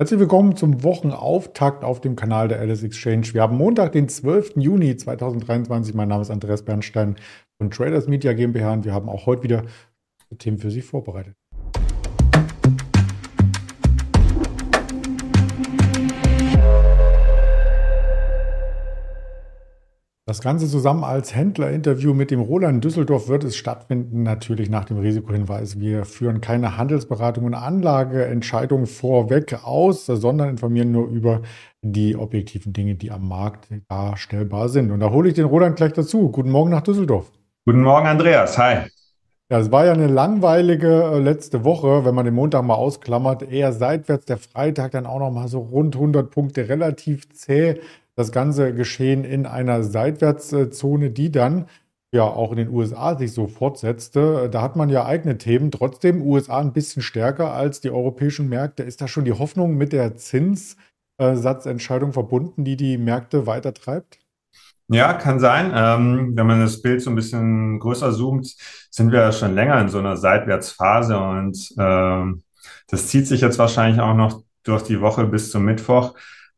Herzlich willkommen zum Wochenauftakt auf dem Kanal der Alice Exchange. Wir haben Montag, den 12. Juni 2023. Mein Name ist Andreas Bernstein von Traders Media GmbH und wir haben auch heute wieder Themen für Sie vorbereitet. Das Ganze zusammen als Händlerinterview mit dem Roland Düsseldorf wird es stattfinden, natürlich nach dem Risikohinweis. Wir führen keine Handelsberatung und Anlageentscheidungen vorweg aus, sondern informieren nur über die objektiven Dinge, die am Markt darstellbar sind. Und da hole ich den Roland gleich dazu. Guten Morgen nach Düsseldorf. Guten Morgen, Andreas. Hi. Ja, es war ja eine langweilige äh, letzte Woche, wenn man den Montag mal ausklammert. Eher seitwärts, der Freitag dann auch noch mal so rund 100 Punkte, relativ zäh das ganze Geschehen in einer Seitwärtszone, die dann ja auch in den USA sich so fortsetzte. Da hat man ja eigene Themen. Trotzdem USA ein bisschen stärker als die europäischen Märkte. Ist da schon die Hoffnung mit der Zinssatzentscheidung verbunden, die die Märkte weiter treibt? Ja, kann sein. Ähm, wenn man das Bild so ein bisschen größer zoomt, sind wir schon länger in so einer Seitwärtsphase und ähm, das zieht sich jetzt wahrscheinlich auch noch durch die Woche bis zum Mittwoch.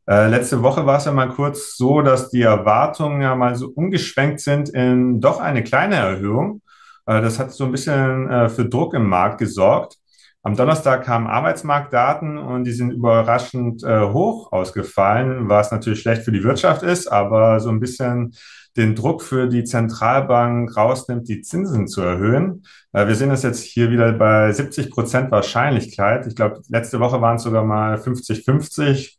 Äh, letzte Woche war es ja mal kurz so, dass die Erwartungen ja mal so umgeschwenkt sind in doch eine kleine Erhöhung. Äh, das hat so ein bisschen äh, für Druck im Markt gesorgt. Am Donnerstag kamen Arbeitsmarktdaten und die sind überraschend äh, hoch ausgefallen, was natürlich schlecht für die Wirtschaft ist, aber so ein bisschen den Druck für die Zentralbank rausnimmt, die Zinsen zu erhöhen. Äh, wir sehen das jetzt hier wieder bei 70 Prozent Wahrscheinlichkeit. Ich glaube, letzte Woche waren es sogar mal 50-50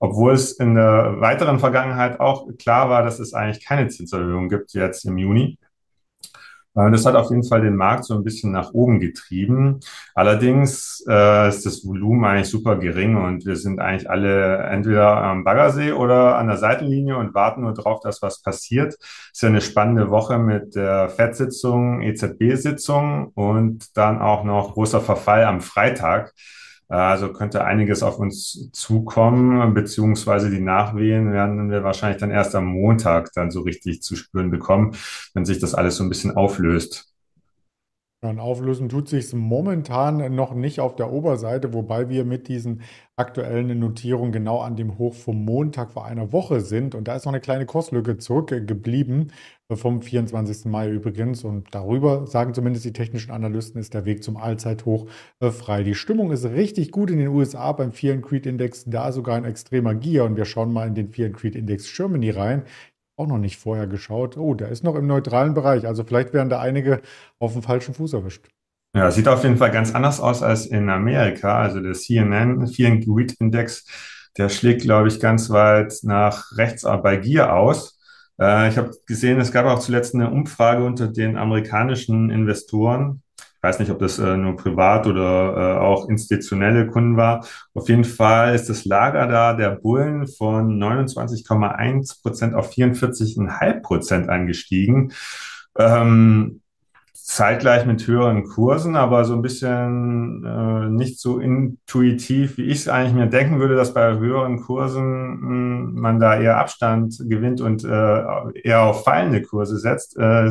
obwohl es in der weiteren Vergangenheit auch klar war, dass es eigentlich keine Zinserhöhung gibt jetzt im Juni. Äh, das hat auf jeden Fall den Markt so ein bisschen nach oben getrieben. Allerdings äh, ist das Volumen eigentlich super gering und wir sind eigentlich alle entweder am Baggersee oder an der Seitenlinie und warten nur darauf, dass was passiert. Ist ja eine spannende Woche mit der FED-Sitzung, EZB-Sitzung und dann auch noch großer Verfall am Freitag. Also könnte einiges auf uns zukommen, beziehungsweise die Nachwehen werden wir wahrscheinlich dann erst am Montag dann so richtig zu spüren bekommen, wenn sich das alles so ein bisschen auflöst. Ja, auflösen tut sich momentan noch nicht auf der Oberseite, wobei wir mit diesen aktuellen Notierungen genau an dem Hoch vom Montag vor einer Woche sind. Und da ist noch eine kleine Kurslücke zurückgeblieben vom 24. Mai übrigens. Und darüber sagen zumindest die technischen Analysten, ist der Weg zum Allzeithoch äh, frei. Die Stimmung ist richtig gut in den USA beim Fear Creed Index, da sogar ein extremer Gier. Und wir schauen mal in den Fear Creed Index Germany rein. Auch noch nicht vorher geschaut. Oh, der ist noch im neutralen Bereich. Also vielleicht werden da einige auf dem falschen Fuß erwischt. Ja, sieht auf jeden Fall ganz anders aus als in Amerika. Also der CNN, and Greed Index, der schlägt, glaube ich, ganz weit nach rechts bei Gier aus. Äh, ich habe gesehen, es gab auch zuletzt eine Umfrage unter den amerikanischen Investoren. Ich weiß nicht, ob das äh, nur privat oder äh, auch institutionelle Kunden war. Auf jeden Fall ist das Lager da der Bullen von 29,1 Prozent auf 44,5 Prozent angestiegen. Ähm, zeitgleich mit höheren Kursen, aber so ein bisschen äh, nicht so intuitiv, wie ich es eigentlich mir denken würde, dass bei höheren Kursen mh, hm, man da eher Abstand gewinnt und äh, eher auf fallende Kurse setzt. Äh,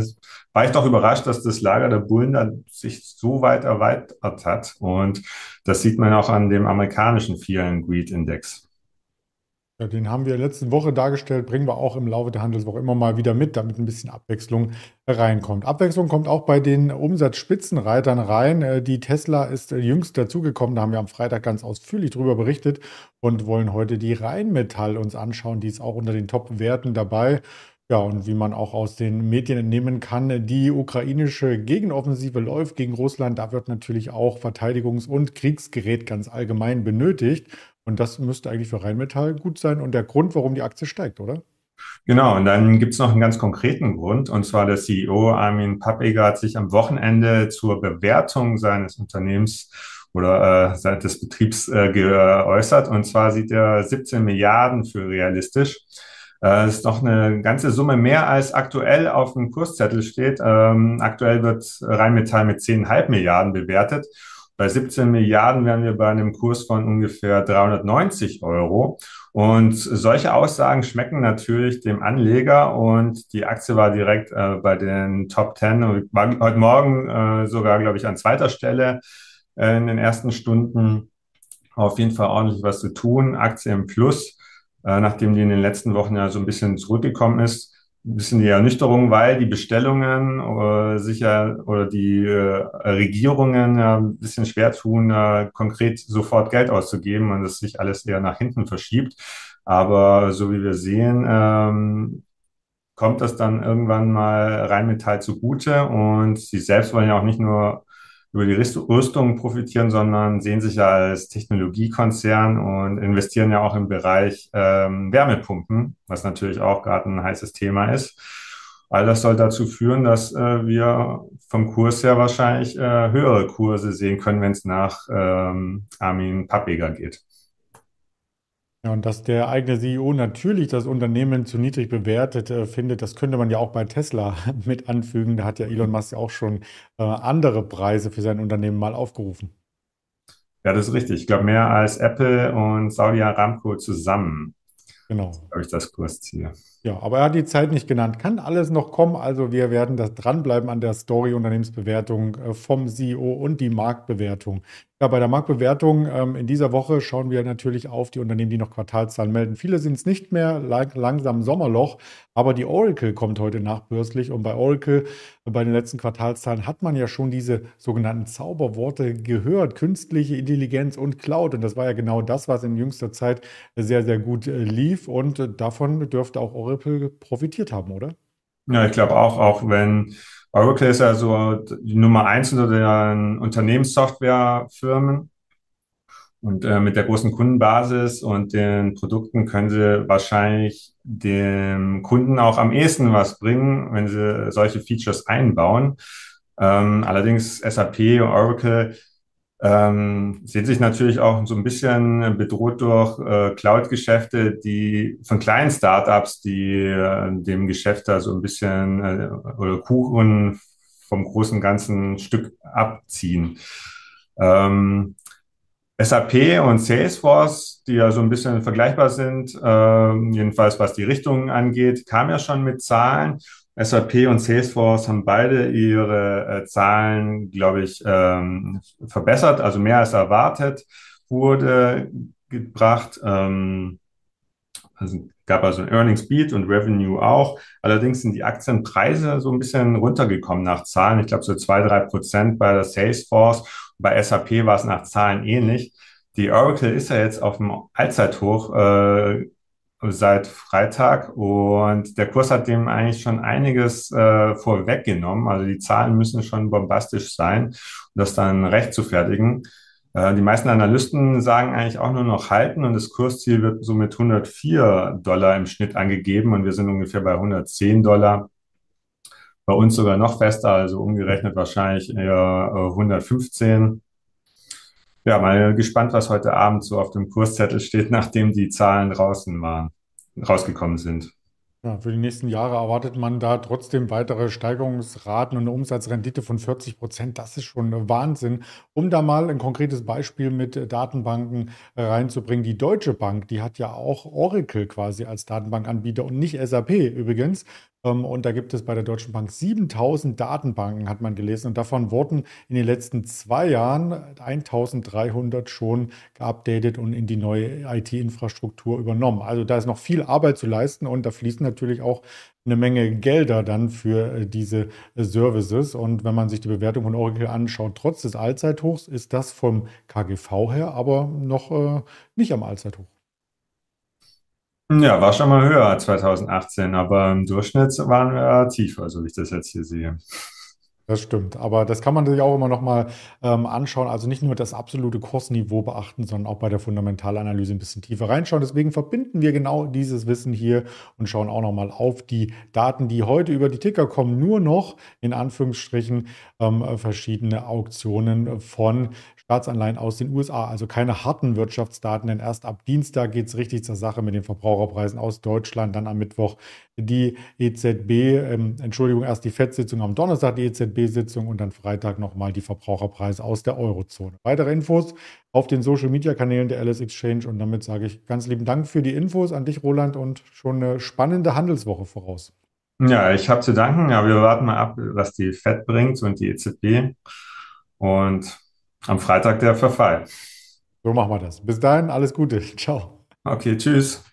war ich doch überrascht, dass das Lager der Bullen da sich so weit erweitert hat. Und das sieht man auch an dem amerikanischen and Greed Index. Ja, den haben wir letzte Woche dargestellt, bringen wir auch im Laufe der Handelswoche immer mal wieder mit, damit ein bisschen Abwechslung reinkommt. Abwechslung kommt auch bei den Umsatzspitzenreitern rein. Äh, die Tesla ist äh, jüngst dazugekommen, da haben wir am Freitag ganz ausführlich drüber berichtet und wollen heute die Rheinmetall uns anschauen. Die ist auch unter den Top-Werten dabei. Ja, und wie man auch aus den Medien entnehmen kann, die ukrainische Gegenoffensive läuft gegen Russland. Da wird natürlich auch Verteidigungs- und Kriegsgerät ganz allgemein benötigt. Und das müsste eigentlich für Rheinmetall gut sein und der Grund, warum die Aktie steigt, oder? Genau, und dann gibt es noch einen ganz konkreten Grund, und zwar der CEO Armin Pappeger hat sich am Wochenende zur Bewertung seines Unternehmens oder äh, des Betriebs äh, geäußert. Und zwar sieht er 17 Milliarden für realistisch. Äh, das ist doch eine ganze Summe mehr als aktuell auf dem Kurszettel steht. Ähm, aktuell wird Rheinmetall mit 10,5 Milliarden bewertet. Bei 17 Milliarden wären wir bei einem Kurs von ungefähr 390 Euro. Und solche Aussagen schmecken natürlich dem Anleger und die Aktie war direkt äh, bei den Top 10 und war heute Morgen äh, sogar, glaube ich, an zweiter Stelle äh, in den ersten Stunden. auf jeden Fall ordentlich was zu tun. Aktie im Plus, äh, nachdem die in den letzten Wochen ja so ein bisschen zurückgekommen ist. Bisschen die Ernüchterung, weil die Bestellungen äh, sicher oder die äh, Regierungen ja ein bisschen schwer tun, äh, konkret sofort Geld auszugeben und es sich alles eher nach hinten verschiebt. Aber so wie wir sehen, ähm, kommt das dann irgendwann mal Rheinmetall zugute und sie selbst wollen ja auch nicht nur über die Rüstung profitieren, sondern sehen sich ja als Technologiekonzern und investieren ja auch im Bereich ähm, Wärmepumpen, was natürlich auch gerade ein heißes Thema ist. All das soll dazu führen, dass äh, wir vom Kurs her wahrscheinlich äh, höhere Kurse sehen können, wenn es nach ähm, Armin Pappeger geht. Ja, und dass der eigene CEO natürlich das Unternehmen zu niedrig bewertet äh, findet, das könnte man ja auch bei Tesla mit anfügen. Da hat ja Elon Musk ja auch schon äh, andere Preise für sein Unternehmen mal aufgerufen. Ja, das ist richtig. Ich glaube, mehr als Apple und Saudi Aramco zusammen. Genau. Habe ich das Kursziel. Ja, aber er hat die Zeit nicht genannt. Kann alles noch kommen. Also wir werden das dranbleiben an der Story Unternehmensbewertung äh, vom CEO und die Marktbewertung. Ja, bei der Marktbewertung ähm, in dieser Woche schauen wir natürlich auf die Unternehmen, die noch Quartalszahlen melden. Viele sind es nicht mehr, langsam Sommerloch, aber die Oracle kommt heute nachbörslich und bei Oracle, bei den letzten Quartalszahlen, hat man ja schon diese sogenannten Zauberworte gehört, künstliche Intelligenz und Cloud. Und das war ja genau das, was in jüngster Zeit sehr, sehr gut äh, lief und äh, davon dürfte auch Oracle profitiert haben, oder? Ja, ich glaube auch, auch wenn Oracle ist ja so die Nummer eins unter den Unternehmenssoftwarefirmen. Und äh, mit der großen Kundenbasis und den Produkten können sie wahrscheinlich dem Kunden auch am ehesten was bringen, wenn sie solche Features einbauen. Ähm, allerdings SAP und Oracle ähm, sehen sich natürlich auch so ein bisschen bedroht durch äh, Cloud-Geschäfte, die von kleinen Startups, die äh, dem Geschäft da so ein bisschen äh, oder Kuchen vom großen ganzen Stück abziehen. Ähm, SAP und Salesforce, die ja so ein bisschen vergleichbar sind, äh, jedenfalls was die Richtung angeht, kam ja schon mit Zahlen. SAP und Salesforce haben beide ihre äh, Zahlen, glaube ich, ähm, verbessert, also mehr als erwartet wurde gebracht. Ähm, also gab also ein Earnings Beat und Revenue auch. Allerdings sind die Aktienpreise so ein bisschen runtergekommen nach Zahlen. Ich glaube so zwei, drei Prozent bei der Salesforce. Bei SAP war es nach Zahlen ähnlich. Die Oracle ist ja jetzt auf dem Allzeithoch äh, seit Freitag und der Kurs hat dem eigentlich schon einiges äh, vorweggenommen. Also die Zahlen müssen schon bombastisch sein, um das dann recht zu fertigen. Äh, die meisten Analysten sagen eigentlich auch nur noch halten und das Kursziel wird so mit 104 Dollar im Schnitt angegeben und wir sind ungefähr bei 110 Dollar. Bei uns sogar noch fester, also umgerechnet wahrscheinlich eher 115. Ja, mal gespannt, was heute Abend so auf dem Kurszettel steht, nachdem die Zahlen draußen waren, rausgekommen sind. Ja, für die nächsten Jahre erwartet man da trotzdem weitere Steigerungsraten und eine Umsatzrendite von 40 Prozent. Das ist schon Wahnsinn. Um da mal ein konkretes Beispiel mit Datenbanken reinzubringen. Die Deutsche Bank, die hat ja auch Oracle quasi als Datenbankanbieter und nicht SAP übrigens. Ähm, und da gibt es bei der Deutschen Bank 7000 Datenbanken, hat man gelesen. Und davon wurden in den letzten zwei Jahren 1300 schon geupdatet und in die neue IT-Infrastruktur übernommen. Also da ist noch viel Arbeit zu leisten und da fließen natürlich auch eine Menge Gelder dann für äh, diese Services. Und wenn man sich die Bewertung von Oracle anschaut, trotz des Allzeithochs ist das vom KGV her aber noch äh, nicht am Allzeithoch. Ja, war schon mal höher 2018, aber im Durchschnitt waren wir tiefer, so wie ich das jetzt hier sehe. Das stimmt, aber das kann man sich auch immer noch mal ähm, anschauen. Also nicht nur das absolute Kursniveau beachten, sondern auch bei der Fundamentalanalyse ein bisschen tiefer reinschauen. Deswegen verbinden wir genau dieses Wissen hier und schauen auch noch mal auf die Daten, die heute über die Ticker kommen. Nur noch in Anführungsstrichen ähm, verschiedene Auktionen von Staatsanleihen aus den USA, also keine harten Wirtschaftsdaten, denn erst ab Dienstag geht es richtig zur Sache mit den Verbraucherpreisen aus Deutschland, dann am Mittwoch die EZB, ähm, Entschuldigung, erst die FED-Sitzung am Donnerstag, die EZB-Sitzung und dann Freitag nochmal die Verbraucherpreise aus der Eurozone. Weitere Infos auf den Social-Media-Kanälen der LS Exchange und damit sage ich ganz lieben Dank für die Infos an dich, Roland, und schon eine spannende Handelswoche voraus. Ja, ich habe zu danken. Ja, wir warten mal ab, was die FED bringt und die EZB. Und am Freitag der Verfall. So machen wir das. Bis dahin, alles Gute. Ciao. Okay, tschüss.